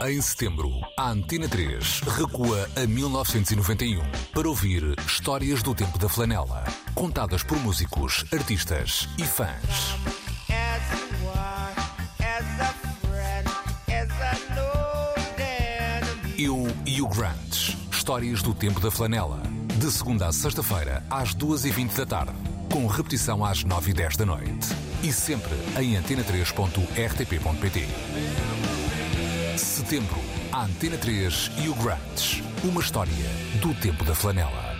Em setembro, a Antena 3 recua a 1991 para ouvir histórias do tempo da flanela, contadas por músicos, artistas e fãs. Eu e o Grant. Histórias do tempo da flanela. De segunda a sexta-feira, às 2h20 da tarde. Com repetição às 9h10 da noite. E sempre em antena3.rtp.pt. Setembro, a Antena 3 e o Grant. Uma história do tempo da flanela.